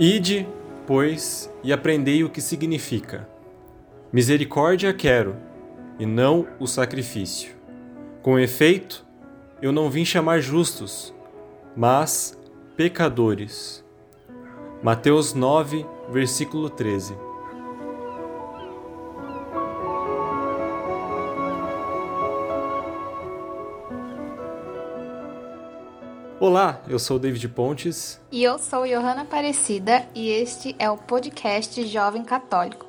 Ide, pois, e aprendei o que significa. Misericórdia quero, e não o sacrifício. Com efeito, eu não vim chamar justos, mas pecadores. Mateus 9, versículo 13. Olá, eu sou David Pontes. E eu sou Johanna Aparecida e este é o podcast Jovem Católico.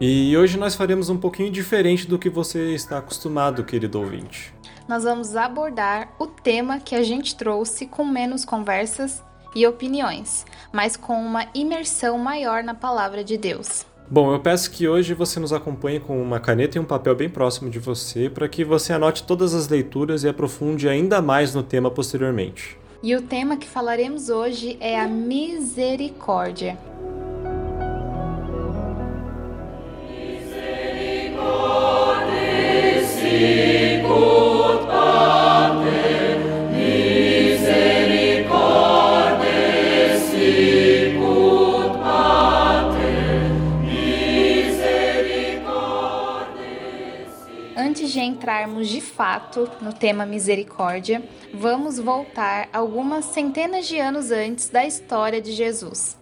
E hoje nós faremos um pouquinho diferente do que você está acostumado, querido ouvinte. Nós vamos abordar o tema que a gente trouxe com menos conversas e opiniões, mas com uma imersão maior na palavra de Deus. Bom, eu peço que hoje você nos acompanhe com uma caneta e um papel bem próximo de você para que você anote todas as leituras e aprofunde ainda mais no tema posteriormente. E o tema que falaremos hoje é a misericórdia. No tema misericórdia, vamos voltar algumas centenas de anos antes da história de Jesus.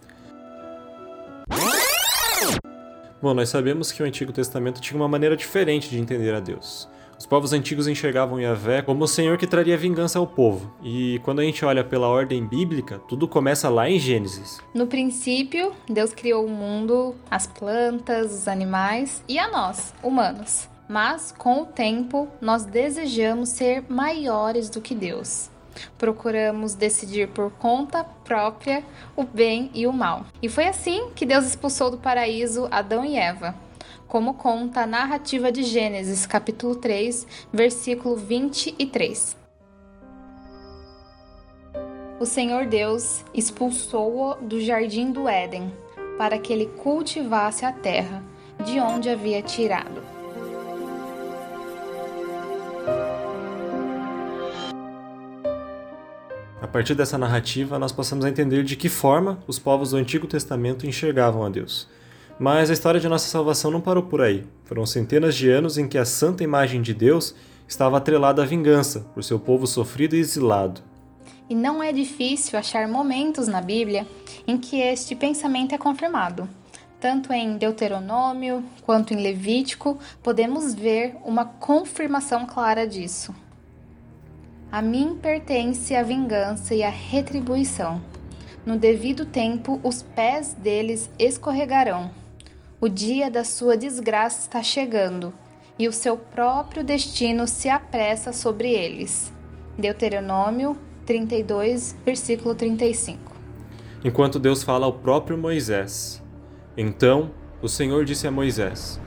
Bom, nós sabemos que o Antigo Testamento tinha uma maneira diferente de entender a Deus. Os povos antigos enxergavam Yahvé como o Senhor que traria vingança ao povo. E quando a gente olha pela ordem bíblica, tudo começa lá em Gênesis. No princípio, Deus criou o mundo, as plantas, os animais e a nós, humanos. Mas, com o tempo, nós desejamos ser maiores do que Deus. Procuramos decidir por conta própria o bem e o mal. E foi assim que Deus expulsou do paraíso Adão e Eva, como conta a narrativa de Gênesis, capítulo 3, versículo 23. O Senhor Deus expulsou-o do jardim do Éden, para que ele cultivasse a terra, de onde havia tirado. Partir dessa narrativa, nós passamos a entender de que forma os povos do Antigo Testamento enxergavam a Deus. Mas a história de nossa salvação não parou por aí. Foram centenas de anos em que a santa imagem de Deus estava atrelada à vingança por seu povo sofrido e exilado. E não é difícil achar momentos na Bíblia em que este pensamento é confirmado. Tanto em Deuteronômio quanto em Levítico, podemos ver uma confirmação clara disso. A mim pertence a vingança e a retribuição. No devido tempo, os pés deles escorregarão. O dia da sua desgraça está chegando, e o seu próprio destino se apressa sobre eles. Deuteronômio 32, versículo 35. Enquanto Deus fala ao próprio Moisés. Então o Senhor disse a Moisés: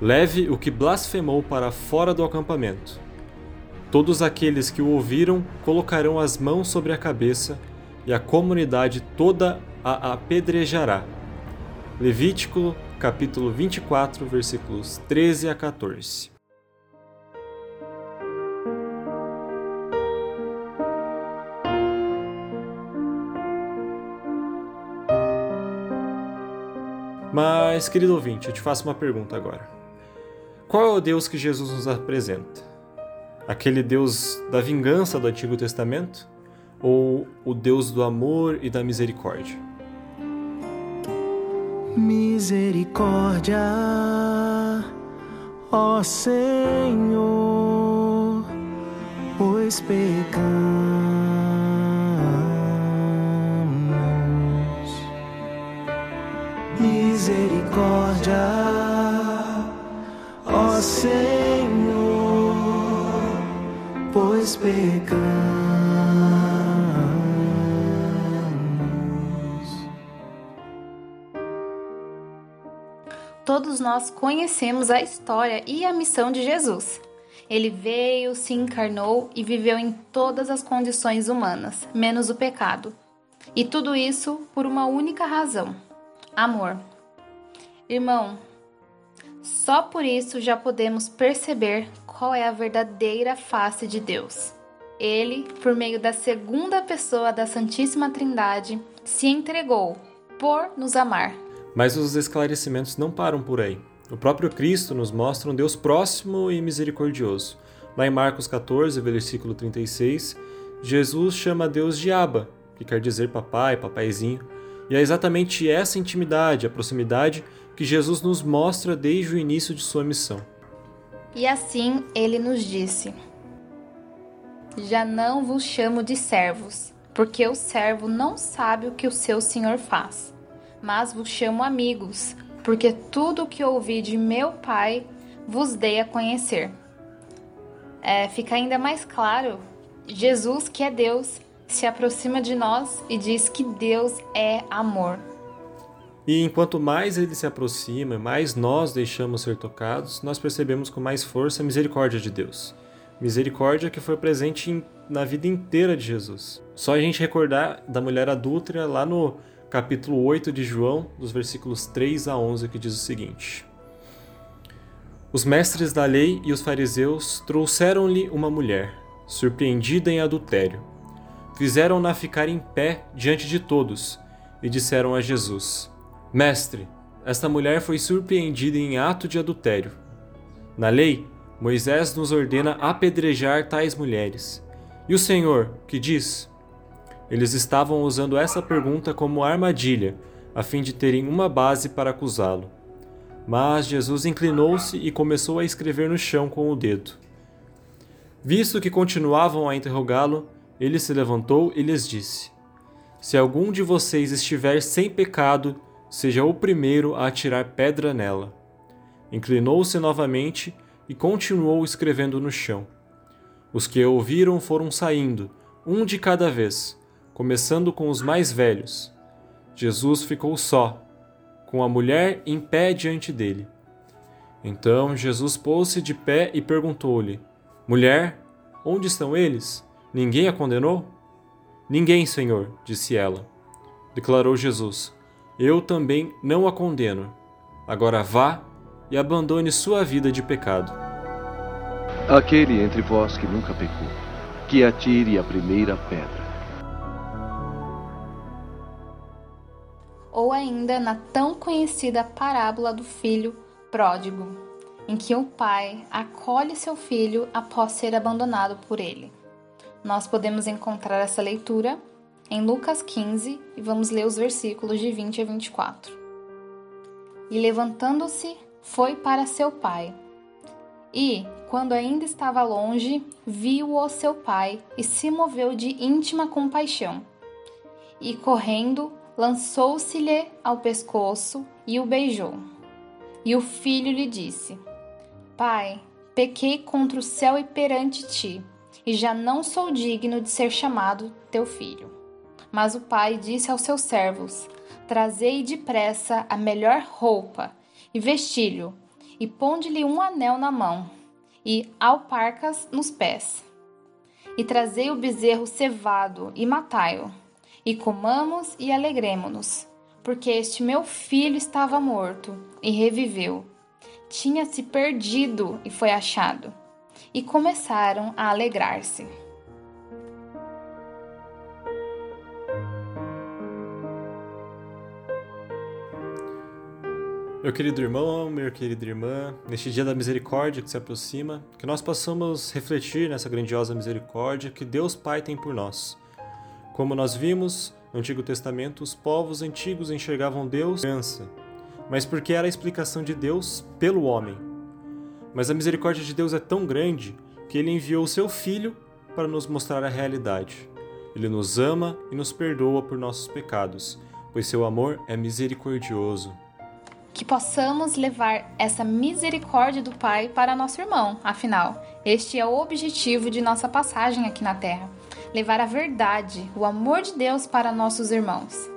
Leve o que blasfemou para fora do acampamento Todos aqueles que o ouviram colocarão as mãos sobre a cabeça e a comunidade toda a apedrejará. Levítico, capítulo 24, versículos 13 a 14. Mas, querido ouvinte, eu te faço uma pergunta agora. Qual é o Deus que Jesus nos apresenta? Aquele Deus da vingança do Antigo Testamento ou o Deus do amor e da misericórdia? Misericórdia, ó Senhor, pois pecamos. Misericórdia, ó Senhor Todos nós conhecemos a história e a missão de Jesus. Ele veio, se encarnou e viveu em todas as condições humanas, menos o pecado. E tudo isso por uma única razão: amor. Irmão, só por isso já podemos perceber qual é a verdadeira face de Deus. Ele, por meio da segunda pessoa da Santíssima Trindade, se entregou por nos amar. Mas os esclarecimentos não param por aí. O próprio Cristo nos mostra um Deus próximo e misericordioso. Lá em Marcos 14, versículo 36, Jesus chama Deus de Abba, que quer dizer papai, papaizinho. E é exatamente essa intimidade, a proximidade, que Jesus nos mostra desde o início de sua missão. E assim ele nos disse: Já não vos chamo de servos, porque o servo não sabe o que o seu senhor faz, mas vos chamo amigos, porque tudo o que ouvi de meu Pai vos dei a conhecer. É, fica ainda mais claro: Jesus, que é Deus, se aproxima de nós e diz que Deus é amor. E enquanto mais ele se aproxima, mais nós deixamos ser tocados, nós percebemos com mais força a misericórdia de Deus. Misericórdia que foi presente na vida inteira de Jesus. Só a gente recordar da mulher adúltera lá no capítulo 8 de João, dos versículos 3 a 11, que diz o seguinte: Os mestres da lei e os fariseus trouxeram-lhe uma mulher, surpreendida em adultério. Fizeram-na ficar em pé diante de todos e disseram a Jesus: Mestre, esta mulher foi surpreendida em ato de adultério. Na lei, Moisés nos ordena apedrejar tais mulheres. E o Senhor, que diz? Eles estavam usando essa pergunta como armadilha, a fim de terem uma base para acusá-lo. Mas Jesus inclinou-se e começou a escrever no chão com o dedo. Visto que continuavam a interrogá-lo, ele se levantou e lhes disse: Se algum de vocês estiver sem pecado, seja o primeiro a atirar pedra nela. Inclinou-se novamente e continuou escrevendo no chão. Os que ouviram foram saindo, um de cada vez, começando com os mais velhos. Jesus ficou só, com a mulher em pé diante dele. Então Jesus pôs-se de pé e perguntou-lhe: Mulher, onde estão eles? Ninguém a condenou? Ninguém, Senhor, disse ela. Declarou Jesus: eu também não a condeno. Agora vá e abandone sua vida de pecado. Aquele entre vós que nunca pecou, que atire a primeira pedra. Ou ainda na tão conhecida parábola do filho pródigo, em que o pai acolhe seu filho após ser abandonado por ele. Nós podemos encontrar essa leitura em Lucas 15 e vamos ler os versículos de 20 a 24. E levantando-se, foi para seu pai. E, quando ainda estava longe, viu-o seu pai e se moveu de íntima compaixão. E, correndo, lançou-se-lhe ao pescoço e o beijou. E o filho lhe disse: Pai, pequei contra o céu e perante ti, e já não sou digno de ser chamado teu filho. Mas o pai disse aos seus servos: Trazei depressa a melhor roupa e vestilho, e ponde-lhe um anel na mão, e alparcas nos pés. E trazei o bezerro cevado, e matai-o, e comamos e alegremo-nos, porque este meu filho estava morto e reviveu. Tinha se perdido e foi achado. E começaram a alegrar-se. Meu querido irmão, minha querida irmã, neste dia da misericórdia que se aproxima, que nós possamos refletir nessa grandiosa misericórdia que Deus Pai tem por nós. Como nós vimos no Antigo Testamento, os povos antigos enxergavam Deus criança, mas porque era a explicação de Deus pelo homem. Mas a misericórdia de Deus é tão grande que ele enviou seu Filho para nos mostrar a realidade. Ele nos ama e nos perdoa por nossos pecados, pois seu amor é misericordioso que possamos levar essa misericórdia do Pai para nosso irmão. Afinal, este é o objetivo de nossa passagem aqui na Terra: levar a verdade, o amor de Deus para nossos irmãos.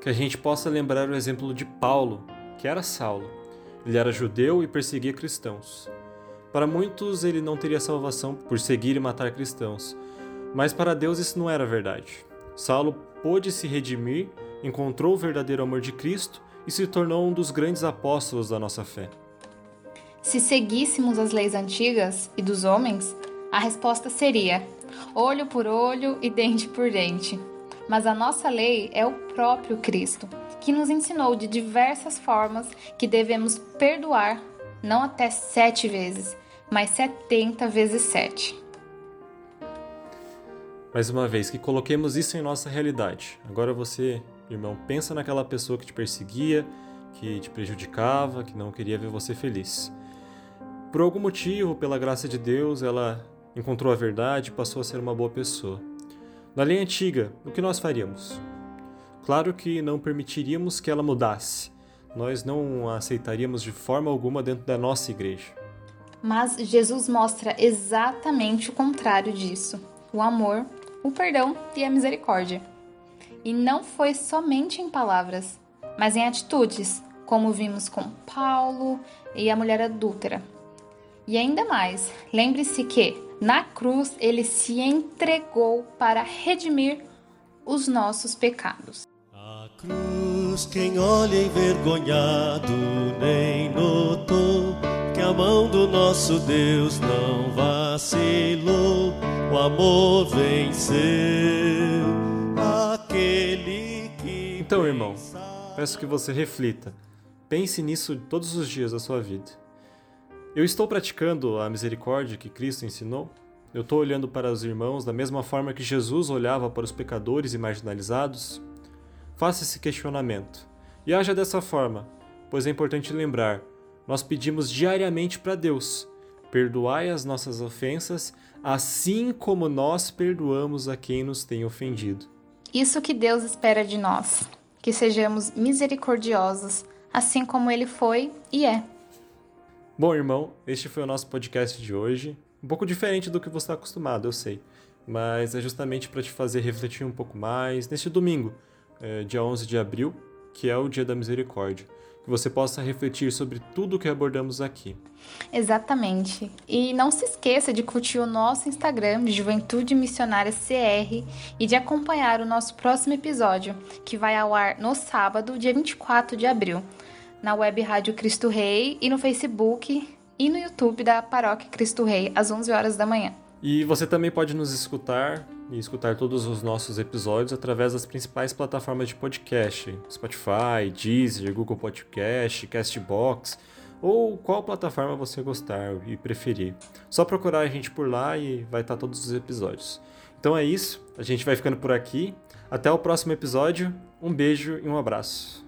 Que a gente possa lembrar o exemplo de Paulo, que era Saulo. Ele era judeu e perseguia cristãos. Para muitos, ele não teria salvação por seguir e matar cristãos, mas para Deus isso não era verdade. Saulo pôde se redimir, encontrou o verdadeiro amor de Cristo e se tornou um dos grandes apóstolos da nossa fé. Se seguíssemos as leis antigas e dos homens, a resposta seria: olho por olho e dente por dente. Mas a nossa lei é o próprio Cristo, que nos ensinou de diversas formas que devemos perdoar, não até sete vezes, mas setenta vezes sete. Mais uma vez, que coloquemos isso em nossa realidade. Agora você, irmão, pensa naquela pessoa que te perseguia, que te prejudicava, que não queria ver você feliz. Por algum motivo, pela graça de Deus, ela encontrou a verdade e passou a ser uma boa pessoa. Na lei antiga, o que nós faríamos? Claro que não permitiríamos que ela mudasse. Nós não a aceitaríamos de forma alguma dentro da nossa igreja. Mas Jesus mostra exatamente o contrário disso: o amor, o perdão e a misericórdia. E não foi somente em palavras, mas em atitudes, como vimos com Paulo e a mulher adúltera. E ainda mais, lembre-se que na cruz ele se entregou para redimir os nossos pecados. A cruz, quem olha envergonhado nem notou que a mão do nosso Deus não vacilou, o amor venceu aquele que. Então, irmão, peço que você reflita. Pense nisso todos os dias da sua vida. Eu estou praticando a misericórdia que Cristo ensinou? Eu estou olhando para os irmãos da mesma forma que Jesus olhava para os pecadores e marginalizados? Faça esse questionamento e haja dessa forma, pois é importante lembrar: nós pedimos diariamente para Deus: perdoai as nossas ofensas, assim como nós perdoamos a quem nos tem ofendido. Isso que Deus espera de nós, que sejamos misericordiosos, assim como Ele foi e é. Bom, irmão, este foi o nosso podcast de hoje. Um pouco diferente do que você está acostumado, eu sei. Mas é justamente para te fazer refletir um pouco mais neste domingo, é, dia 11 de abril, que é o Dia da Misericórdia. Que você possa refletir sobre tudo o que abordamos aqui. Exatamente. E não se esqueça de curtir o nosso Instagram, Juventude Missionária CR, e de acompanhar o nosso próximo episódio, que vai ao ar no sábado, dia 24 de abril na web Rádio Cristo Rei e no Facebook e no YouTube da Paróquia Cristo Rei, às 11 horas da manhã. E você também pode nos escutar e escutar todos os nossos episódios através das principais plataformas de podcast: Spotify, Deezer, Google Podcast, Castbox ou qual plataforma você gostar e preferir. Só procurar a gente por lá e vai estar todos os episódios. Então é isso, a gente vai ficando por aqui. Até o próximo episódio. Um beijo e um abraço.